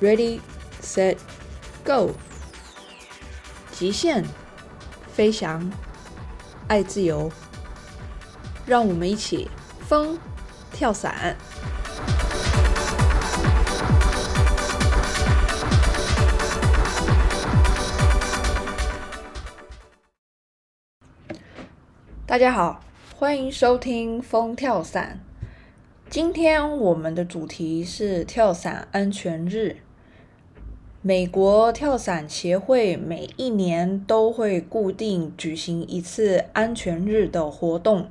，Ready, set, go！极限飞翔，爱自由，让我们一起风跳伞。大家好，欢迎收听《风跳伞》。今天我们的主题是跳伞安全日。美国跳伞协会每一年都会固定举行一次安全日的活动。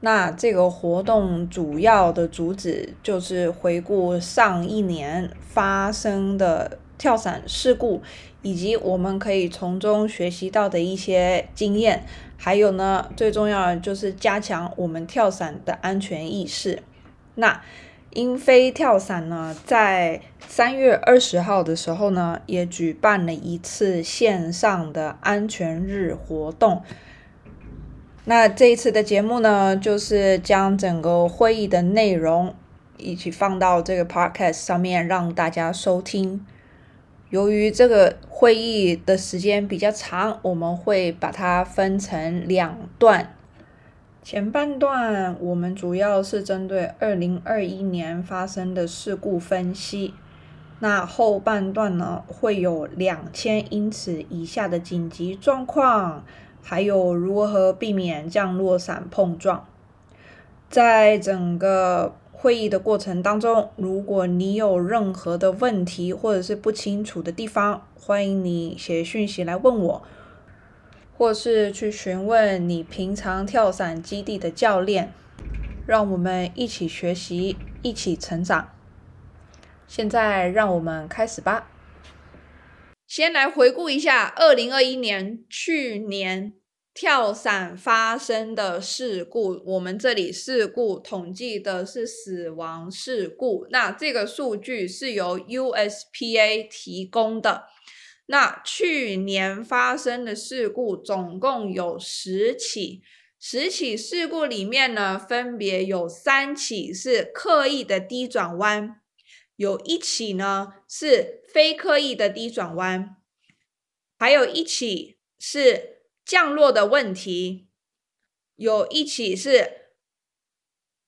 那这个活动主要的主旨就是回顾上一年发生的跳伞事故，以及我们可以从中学习到的一些经验。还有呢，最重要的就是加强我们跳伞的安全意识。那英飞跳伞呢，在三月二十号的时候呢，也举办了一次线上的安全日活动。那这一次的节目呢，就是将整个会议的内容一起放到这个 podcast 上面，让大家收听。由于这个会议的时间比较长，我们会把它分成两段。前半段我们主要是针对二零二一年发生的事故分析，那后半段呢会有两千英尺以下的紧急状况，还有如何避免降落伞碰撞。在整个会议的过程当中，如果你有任何的问题或者是不清楚的地方，欢迎你写讯息来问我。或是去询问你平常跳伞基地的教练，让我们一起学习，一起成长。现在让我们开始吧。先来回顾一下二零二一年去年跳伞发生的事故。我们这里事故统计的是死亡事故，那这个数据是由 USPA 提供的。那去年发生的事故总共有十起，十起事故里面呢，分别有三起是刻意的低转弯，有一起呢是非刻意的低转弯，还有一起是降落的问题，有一起是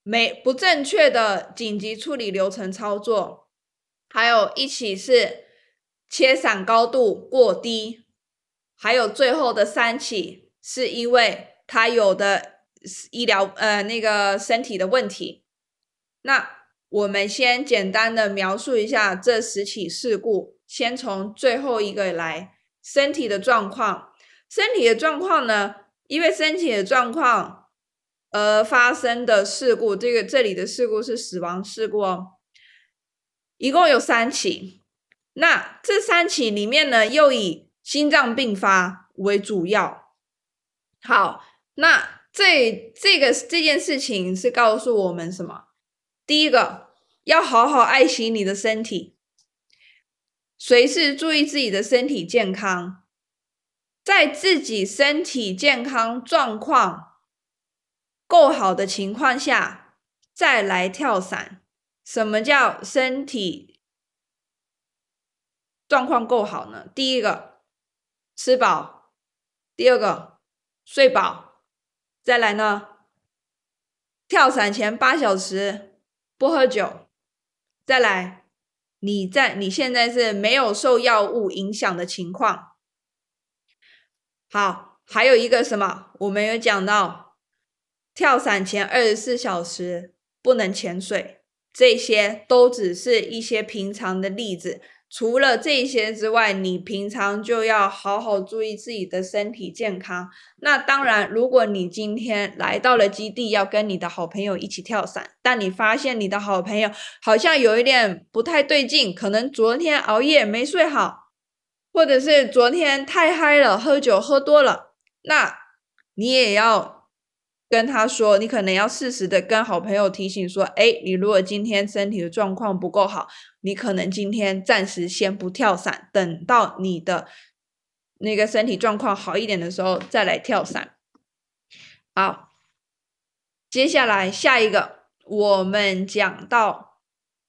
没不正确的紧急处理流程操作，还有一起是。切伞高度过低，还有最后的三起，是因为他有的医疗呃那个身体的问题。那我们先简单的描述一下这十起事故，先从最后一个来，身体的状况。身体的状况呢，因为身体的状况而发生的事故，这个这里的事故是死亡事故哦，一共有三起。那这三起里面呢，又以心脏病发为主要。好，那这这个这件事情是告诉我们什么？第一个，要好好爱惜你的身体，随时注意自己的身体健康，在自己身体健康状况够好的情况下，再来跳伞。什么叫身体？状况够好呢。第一个吃饱，第二个睡饱，再来呢，跳伞前八小时不喝酒，再来，你在你现在是没有受药物影响的情况。好，还有一个什么？我们有讲到，跳伞前二十四小时不能潜水，这些都只是一些平常的例子。除了这些之外，你平常就要好好注意自己的身体健康。那当然，如果你今天来到了基地，要跟你的好朋友一起跳伞，但你发现你的好朋友好像有一点不太对劲，可能昨天熬夜没睡好，或者是昨天太嗨了，喝酒喝多了，那你也要。跟他说，你可能要适时的跟好朋友提醒说，哎，你如果今天身体的状况不够好，你可能今天暂时先不跳伞，等到你的那个身体状况好一点的时候再来跳伞。好，接下来下一个，我们讲到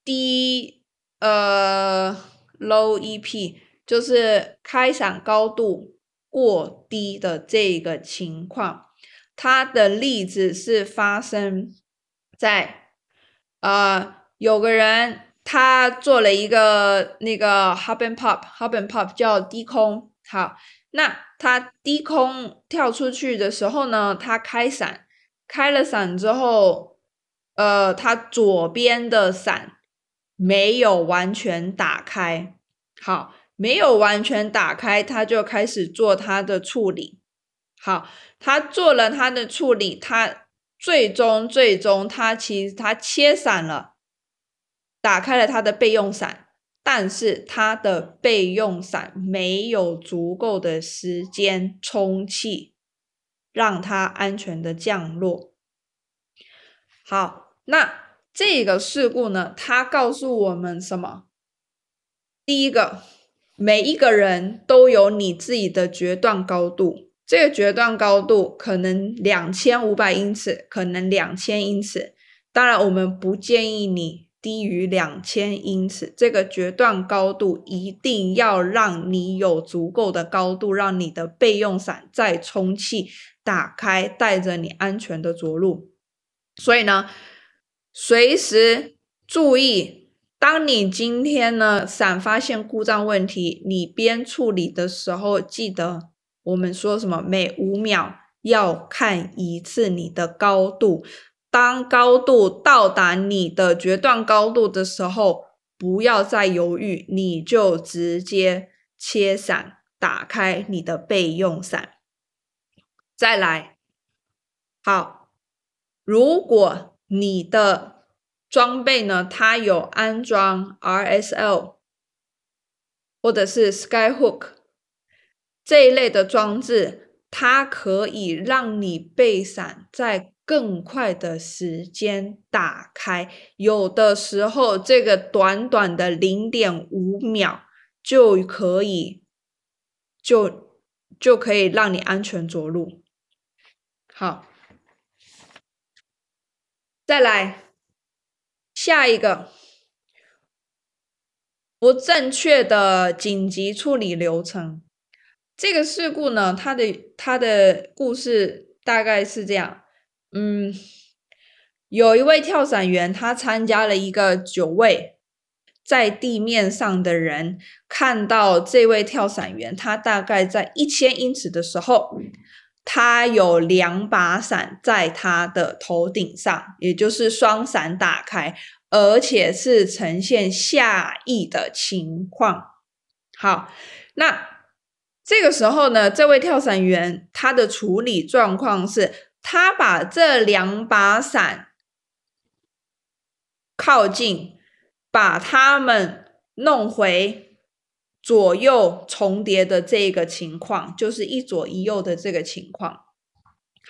低呃，low EP 就是开伞高度过低的这个情况，它的例子是发生在呃有个人他做了一个那个 hop and pop，hop and pop 叫低空，好，那他低空跳出去的时候呢，他开伞，开了伞之后，呃，他左边的伞。没有完全打开，好，没有完全打开，他就开始做他的处理。好，他做了他的处理，他最终最终他其实他切伞了，打开了他的备用伞，但是他的备用伞没有足够的时间充气，让它安全的降落。好，那。这个事故呢，它告诉我们什么？第一个，每一个人都有你自己的决断高度，这个决断高度可能两千五百英尺，可能两千英尺。当然，我们不建议你低于两千英尺。这个决断高度一定要让你有足够的高度，让你的备用伞在充气打开，带着你安全的着陆。所以呢？随时注意，当你今天呢伞发现故障问题，你边处理的时候，记得我们说什么？每五秒要看一次你的高度。当高度到达你的决断高度的时候，不要再犹豫，你就直接切伞，打开你的备用伞。再来，好，如果。你的装备呢？它有安装 RSL 或者是 Skyhook 这一类的装置，它可以让你备伞在更快的时间打开。有的时候，这个短短的零点五秒就可以，就就可以让你安全着陆。好。再来下一个不正确的紧急处理流程。这个事故呢，它的它的故事大概是这样：嗯，有一位跳伞员，他参加了一个九位在地面上的人看到这位跳伞员，他大概在一千英尺的时候。他有两把伞在他的头顶上，也就是双伞打开，而且是呈现下翼的情况。好，那这个时候呢，这位跳伞员他的处理状况是，他把这两把伞靠近，把它们弄回。左右重叠的这个情况，就是一左一右的这个情况。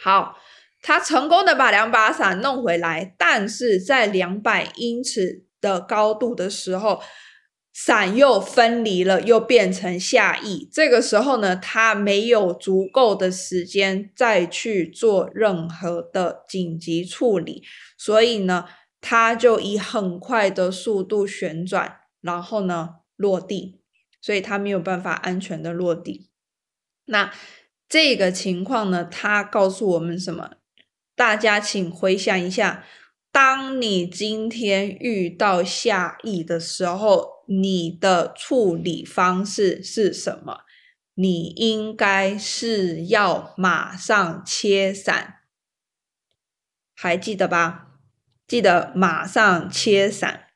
好，他成功的把两把伞弄回来，但是在两百英尺的高度的时候，伞又分离了，又变成下翼。这个时候呢，他没有足够的时间再去做任何的紧急处理，所以呢，他就以很快的速度旋转，然后呢落地。所以他没有办法安全的落地。那这个情况呢？他告诉我们什么？大家请回想一下，当你今天遇到下翼的时候，你的处理方式是什么？你应该是要马上切伞，还记得吧？记得马上切伞。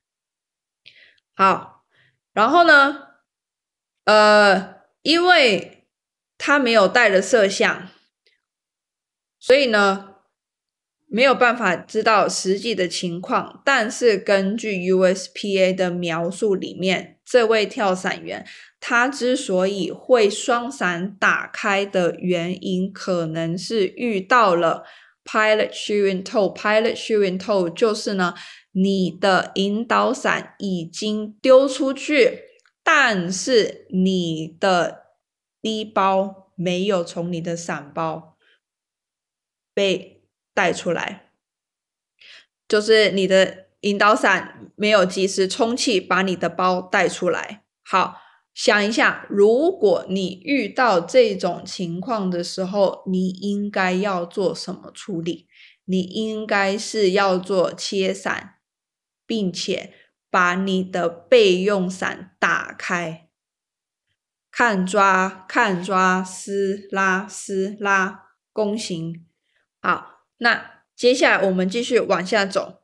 好，然后呢？呃，因为他没有带了摄像，所以呢没有办法知道实际的情况。但是根据 USPA 的描述里面，这位跳伞员他之所以会双伞打开的原因，可能是遇到了 pilot shooting toe。pilot shooting toe 就是呢，你的引导伞已经丢出去。但是你的低包没有从你的伞包被带出来，就是你的引导伞没有及时充气，把你的包带出来。好，想一下，如果你遇到这种情况的时候，你应该要做什么处理？你应该是要做切伞，并且把你的备用伞打开，看抓看抓，撕拉撕拉，弓形。好，那接下来我们继续往下走，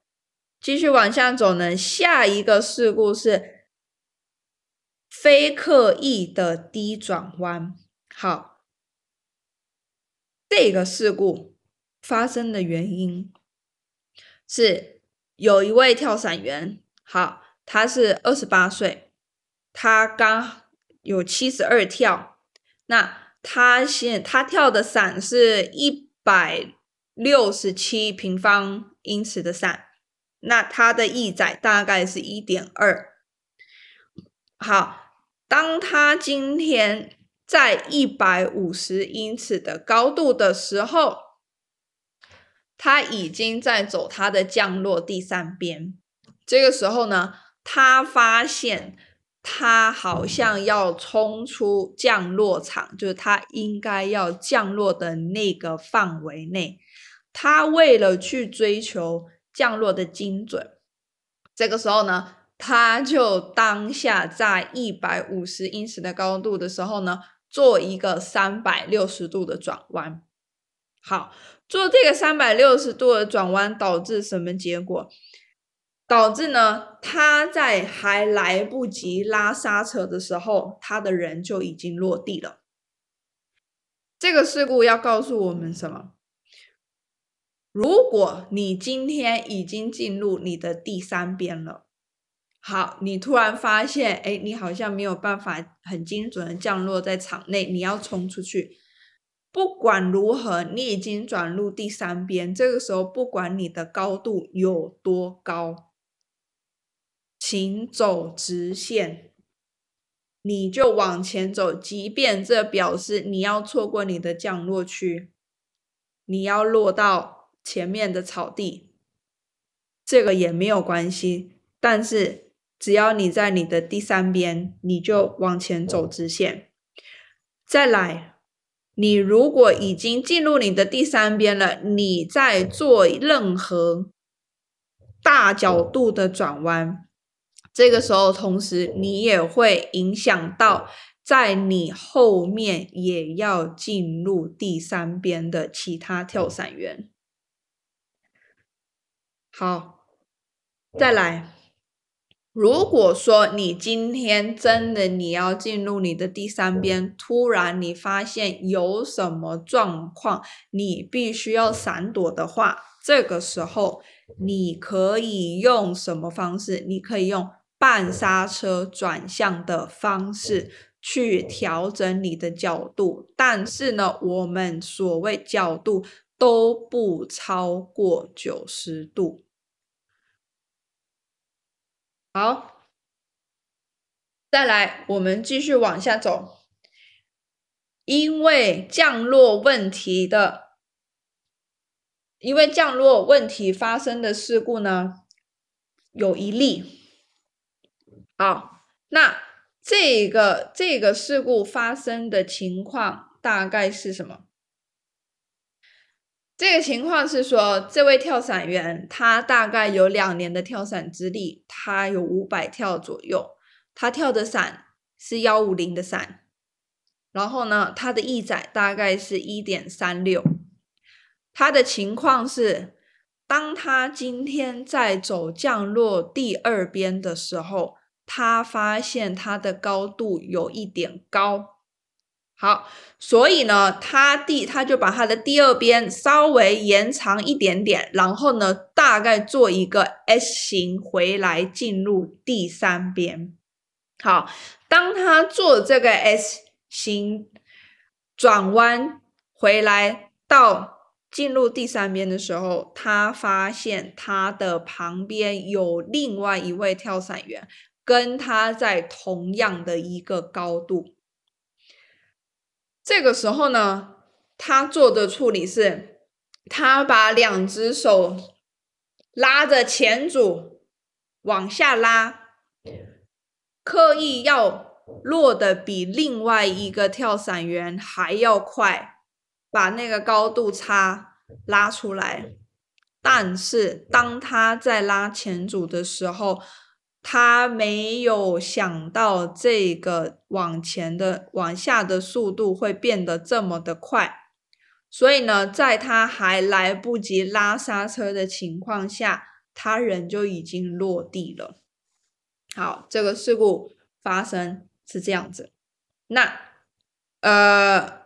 继续往下走呢。下一个事故是非刻意的低转弯。好，这个事故。发生的原因是有一位跳伞员，好，他是二十八岁，他刚有七十二跳，那他现他跳的伞是一百六十七平方英尺的伞，那它的翼载大概是一点二，好，当他今天在一百五十英尺的高度的时候。他已经在走他的降落第三边，这个时候呢，他发现他好像要冲出降落场，就是他应该要降落的那个范围内。他为了去追求降落的精准，这个时候呢，他就当下在一百五十英尺的高度的时候呢，做一个三百六十度的转弯。好。做这个三百六十度的转弯，导致什么结果？导致呢，他在还来不及拉刹车的时候，他的人就已经落地了。这个事故要告诉我们什么？如果你今天已经进入你的第三边了，好，你突然发现，哎，你好像没有办法很精准的降落在场内，你要冲出去。不管如何，你已经转入第三边。这个时候，不管你的高度有多高，请走直线，你就往前走。即便这表示你要错过你的降落区，你要落到前面的草地，这个也没有关系。但是，只要你在你的第三边，你就往前走直线，再来。你如果已经进入你的第三边了，你在做任何大角度的转弯，这个时候同时你也会影响到在你后面也要进入第三边的其他跳伞员。好，再来。如果说你今天真的你要进入你的第三边，突然你发现有什么状况，你必须要闪躲的话，这个时候你可以用什么方式？你可以用半刹车转向的方式去调整你的角度，但是呢，我们所谓角度都不超过九十度。好，再来，我们继续往下走。因为降落问题的，因为降落问题发生的事故呢，有一例。好，那这个这个事故发生的情况大概是什么？这个情况是说，这位跳伞员他大概有两年的跳伞资历，他有五百跳左右，他跳的伞是幺五零的伞，然后呢，他的翼载大概是一点三六。他的情况是，当他今天在走降落第二边的时候，他发现他的高度有一点高。好，所以呢，他第他就把他的第二边稍微延长一点点，然后呢，大概做一个 S 型回来进入第三边。好，当他做这个 S 型转弯回来到进入第三边的时候，他发现他的旁边有另外一位跳伞员，跟他在同样的一个高度。这个时候呢，他做的处理是，他把两只手拉着前组，往下拉，刻意要落的比另外一个跳伞员还要快，把那个高度差拉出来。但是当他在拉前组的时候，他没有想到这个往前的、往下的速度会变得这么的快，所以呢，在他还来不及拉刹车的情况下，他人就已经落地了。好，这个事故发生是这样子。那呃，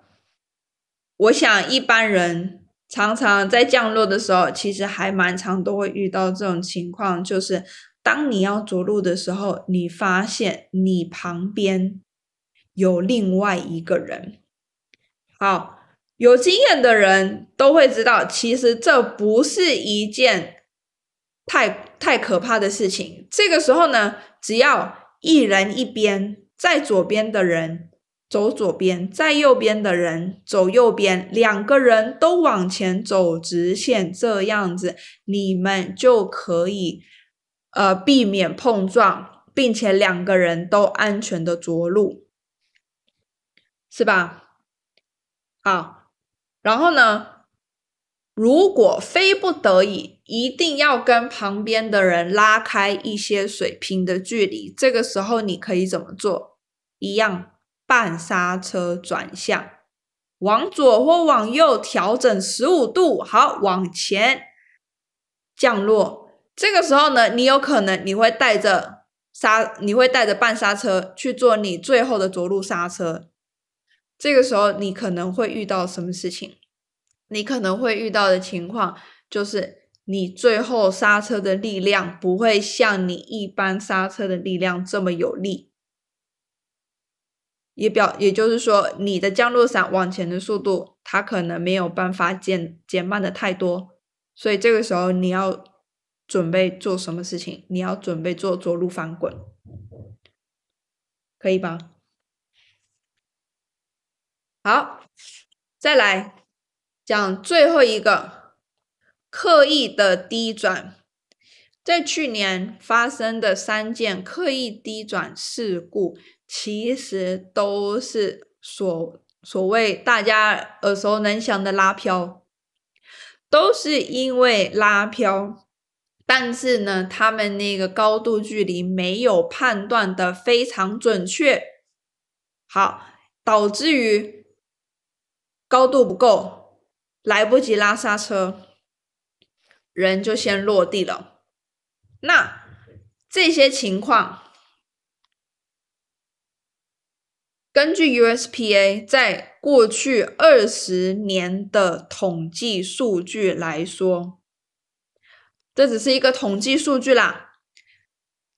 我想一般人常常在降落的时候，其实还蛮常都会遇到这种情况，就是。当你要着陆的时候，你发现你旁边有另外一个人。好，有经验的人都会知道，其实这不是一件太太可怕的事情。这个时候呢，只要一人一边，在左边的人走左边，在右边的人走右边，两个人都往前走直线，这样子你们就可以。呃，避免碰撞，并且两个人都安全的着陆，是吧？好，然后呢，如果非不得已，一定要跟旁边的人拉开一些水平的距离，这个时候你可以怎么做？一样，半刹车转向，往左或往右调整十五度，好，往前降落。这个时候呢，你有可能你会带着刹，你会带着半刹车去做你最后的着陆刹车。这个时候你可能会遇到什么事情？你可能会遇到的情况就是，你最后刹车的力量不会像你一般刹车的力量这么有力，也表也就是说，你的降落伞往前的速度，它可能没有办法减减慢的太多，所以这个时候你要。准备做什么事情？你要准备做着陆翻滚，可以吧？好，再来讲最后一个刻意的低转。在去年发生的三件刻意低转事故，其实都是所所谓大家耳熟能详的拉漂，都是因为拉漂。但是呢，他们那个高度距离没有判断的非常准确，好，导致于高度不够，来不及拉刹车，人就先落地了。那这些情况，根据 USPA 在过去二十年的统计数据来说。这只是一个统计数据啦，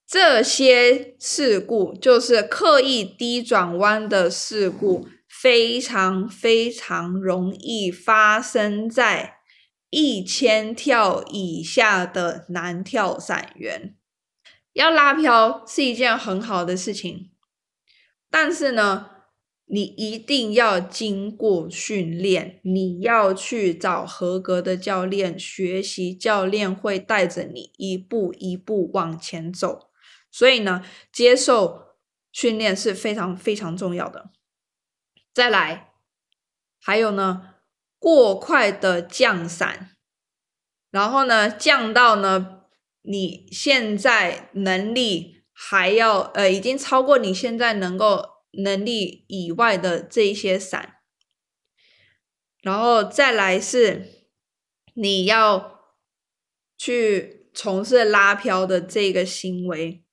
这些事故就是刻意低转弯的事故，非常非常容易发生在一千跳以下的男跳伞员。要拉漂是一件很好的事情，但是呢。你一定要经过训练，你要去找合格的教练学习，教练会带着你一步一步往前走。所以呢，接受训练是非常非常重要的。再来，还有呢，过快的降伞，然后呢，降到呢，你现在能力还要呃，已经超过你现在能够。能力以外的这些伞，然后再来是你要去从事拉漂的这个行为，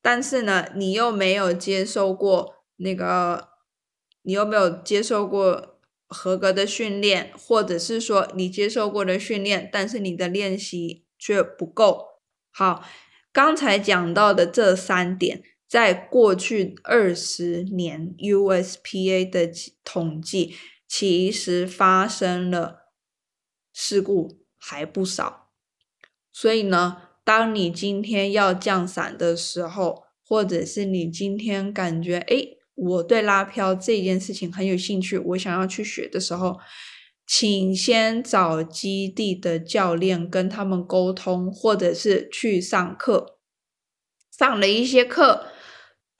但是呢，你又没有接受过那个，你又没有接受过合格的训练，或者是说你接受过的训练，但是你的练习却不够好。刚才讲到的这三点。在过去二十年，USPA 的统计其实发生了事故还不少。所以呢，当你今天要降伞的时候，或者是你今天感觉哎，我对拉漂这件事情很有兴趣，我想要去学的时候，请先找基地的教练跟他们沟通，或者是去上课。上了一些课，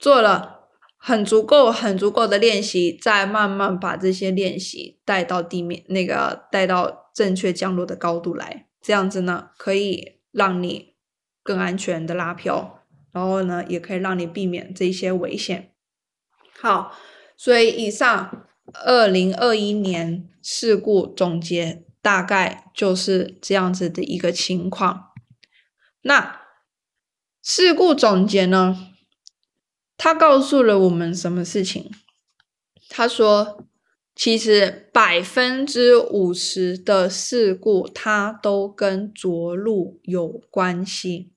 做了很足够、很足够的练习，再慢慢把这些练习带到地面，那个带到正确降落的高度来。这样子呢，可以让你更安全的拉漂，然后呢，也可以让你避免这些危险。好，所以以上二零二一年事故总结大概就是这样子的一个情况。那。事故总结呢？他告诉了我们什么事情？他说，其实百分之五十的事故，它都跟着陆有关系。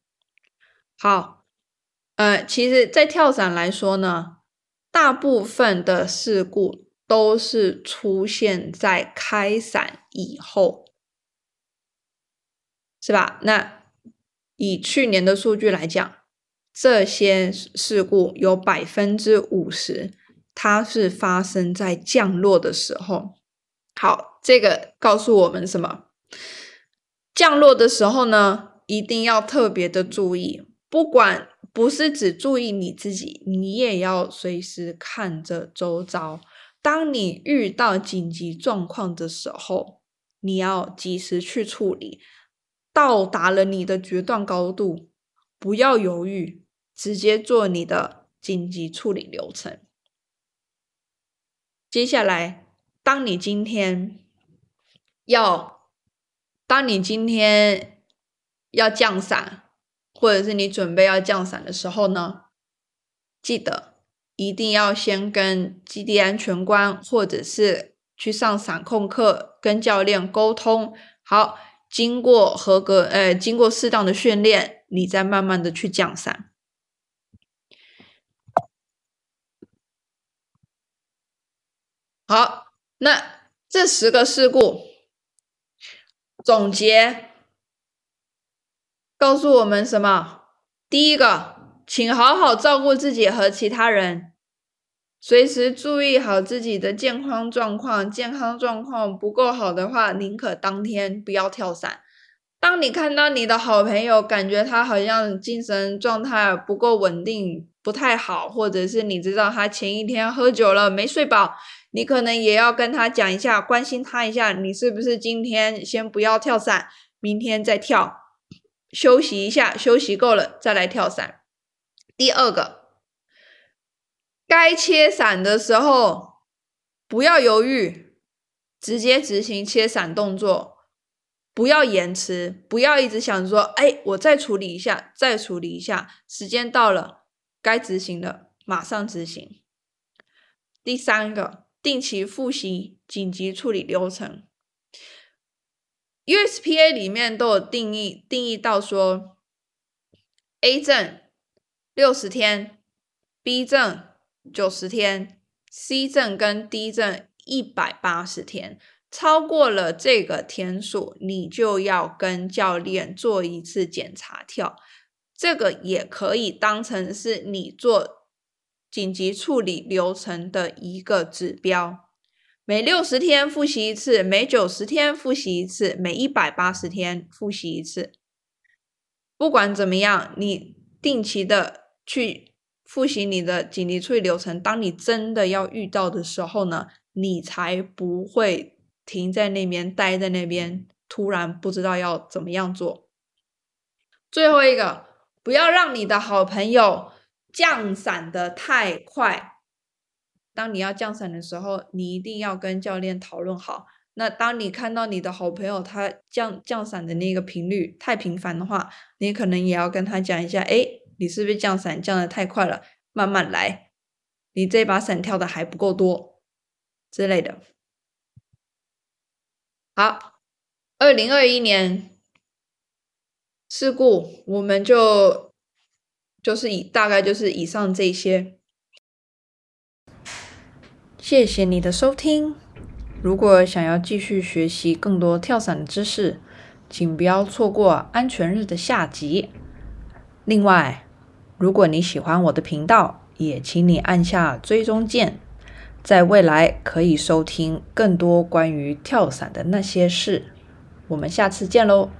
好，呃，其实，在跳伞来说呢，大部分的事故都是出现在开伞以后，是吧？那。以去年的数据来讲，这些事故有百分之五十，它是发生在降落的时候。好，这个告诉我们什么？降落的时候呢，一定要特别的注意，不管不是只注意你自己，你也要随时看着周遭。当你遇到紧急状况的时候，你要及时去处理。到达了你的决断高度，不要犹豫，直接做你的紧急处理流程。接下来，当你今天要，当你今天要降伞，或者是你准备要降伞的时候呢，记得一定要先跟基地安全官，或者是去上伞控课，跟教练沟通好。经过合格，呃，经过适当的训练，你再慢慢的去降伞。好，那这十个事故总结告诉我们什么？第一个，请好好照顾自己和其他人。随时注意好自己的健康状况，健康状况不够好的话，宁可当天不要跳伞。当你看到你的好朋友，感觉他好像精神状态不够稳定，不太好，或者是你知道他前一天喝酒了没睡饱，你可能也要跟他讲一下，关心他一下，你是不是今天先不要跳伞，明天再跳，休息一下，休息够了再来跳伞。第二个。该切伞的时候，不要犹豫，直接执行切伞动作，不要延迟，不要一直想说，哎，我再处理一下，再处理一下，时间到了，该执行的马上执行。第三个，定期复习紧急处理流程。USPA 里面都有定义，定义到说，A 证六十天，B 证。九十天，C 证跟 D 证一百八十天，超过了这个天数，你就要跟教练做一次检查跳。这个也可以当成是你做紧急处理流程的一个指标。每六十天复习一次，每九十天复习一次，每一百八十天复习一次。不管怎么样，你定期的去。复习你的紧急处理流程，当你真的要遇到的时候呢，你才不会停在那边待在那边，突然不知道要怎么样做。最后一个，不要让你的好朋友降伞的太快。当你要降伞的时候，你一定要跟教练讨论好。那当你看到你的好朋友他降降伞的那个频率太频繁的话，你可能也要跟他讲一下，哎。你是不是降伞降的太快了？慢慢来，你这把伞跳的还不够多之类的。好，二零二一年事故，我们就就是以大概就是以上这些。谢谢你的收听。如果想要继续学习更多跳伞知识，请不要错过安全日的下集。另外。如果你喜欢我的频道，也请你按下追踪键，在未来可以收听更多关于跳伞的那些事。我们下次见喽！